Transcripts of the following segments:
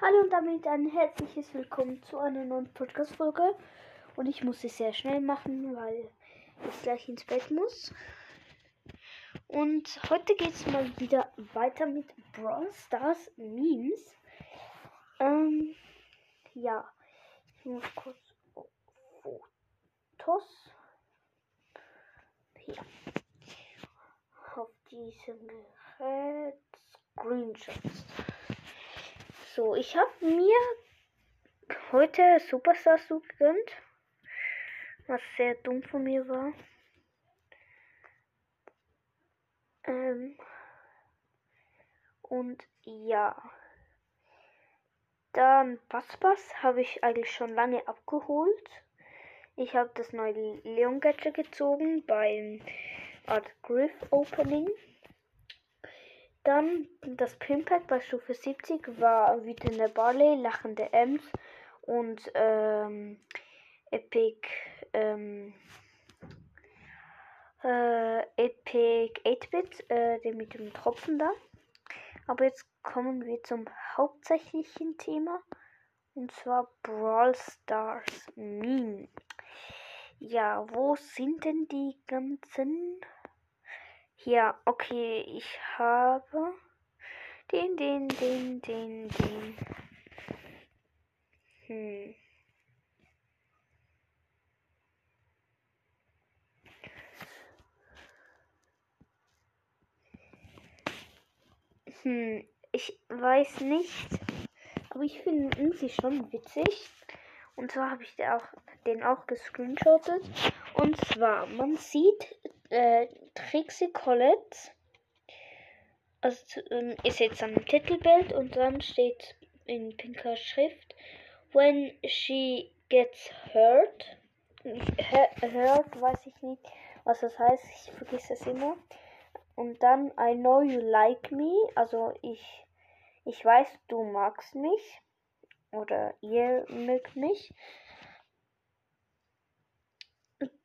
Hallo und damit ein herzliches Willkommen zu einer neuen Podcast-Folge. Und ich muss es sehr schnell machen, weil ich gleich ins Bett muss. Und heute geht es mal wieder weiter mit Brawl Stars Memes. Ähm, ja, ich muss kurz Fotos. Hier. Auf diesem Gerät Screenshots. So, ich habe mir heute Superstars so gegönnt. Was sehr dumm von mir war. Ähm, und ja. Dann Passpass habe ich eigentlich schon lange abgeholt. Ich habe das neue Leon Gadget gezogen beim Art Griff Opening. Dann das Pimpack bei Stufe 70 war wütende Barley, lachende Ems und ähm, Epic ähm, äh, Epic 8-Bit, äh, der mit dem Tropfen da. Aber jetzt kommen wir zum hauptsächlichen Thema und zwar Brawl Stars Meme. Ja, wo sind denn die ganzen ja, okay, ich habe den, den, den, den, den. Hm. Hm, ich weiß nicht, aber ich finde sie schon witzig. Und zwar habe ich den auch, den auch gescreenshottet. Und zwar, man sieht äh, Trixie Colette. Also ähm, ist jetzt am Titelbild und dann steht in pinker Schrift When she gets hurt. Hurt weiß ich nicht, was das heißt. Ich vergesse es immer. Und dann I know you like me. Also ich, ich weiß, du magst mich. Oder ihr mögt mich.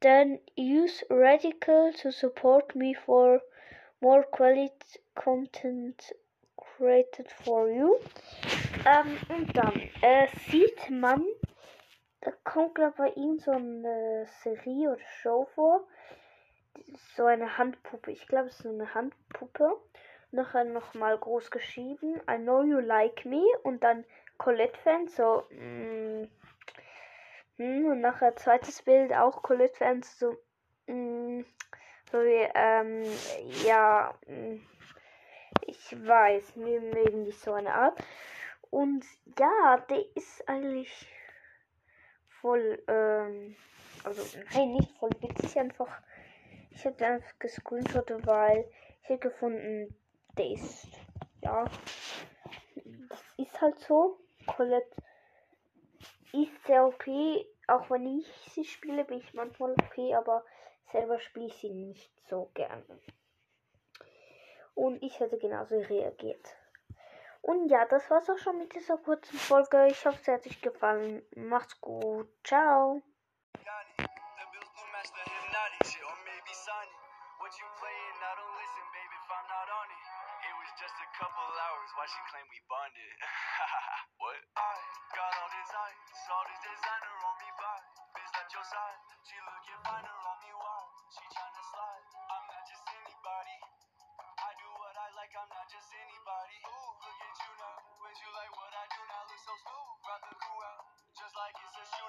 Then use Radical to support me for more quality content created for you. Ähm, und dann äh, sieht man, da kommt glaube bei ihm so eine Serie oder Show vor. So eine Handpuppe. Ich glaube, es ist so eine Handpuppe. Nachher nochmal groß geschrieben. I know you like me. Und dann Colette-Fans. So, mm, hm, und nachher zweites Bild auch Colette-Fans. So, mm, so wie, ähm, ja, mm, ich weiß, mir mögen die so eine Art. Und ja, der ist eigentlich voll, ähm, also nein, nicht voll witzig, einfach. Ich hätte einfach gescreenshottet, weil ich hätte gefunden, der ist, ja, das ist halt so. Colette ist sehr okay, auch wenn ich sie spiele, bin ich manchmal okay, aber selber spiele ich sie nicht so gerne. Und ich hätte genauso reagiert. Und ja, das war's auch schon mit dieser kurzen Folge. Ich hoffe, es hat euch gefallen. Macht's gut. Ciao. just a couple hours. Why she claim we bonded? what? I got Saw Shorty designer on me back. Bitch, that your side. She looking finer on me wide. She tryna slide. I'm not just anybody. I do what I like. I'm not just anybody. Ooh, look at you now. Would you like what I do now, look so smooth. Brought the crew out, just like it's a shoe.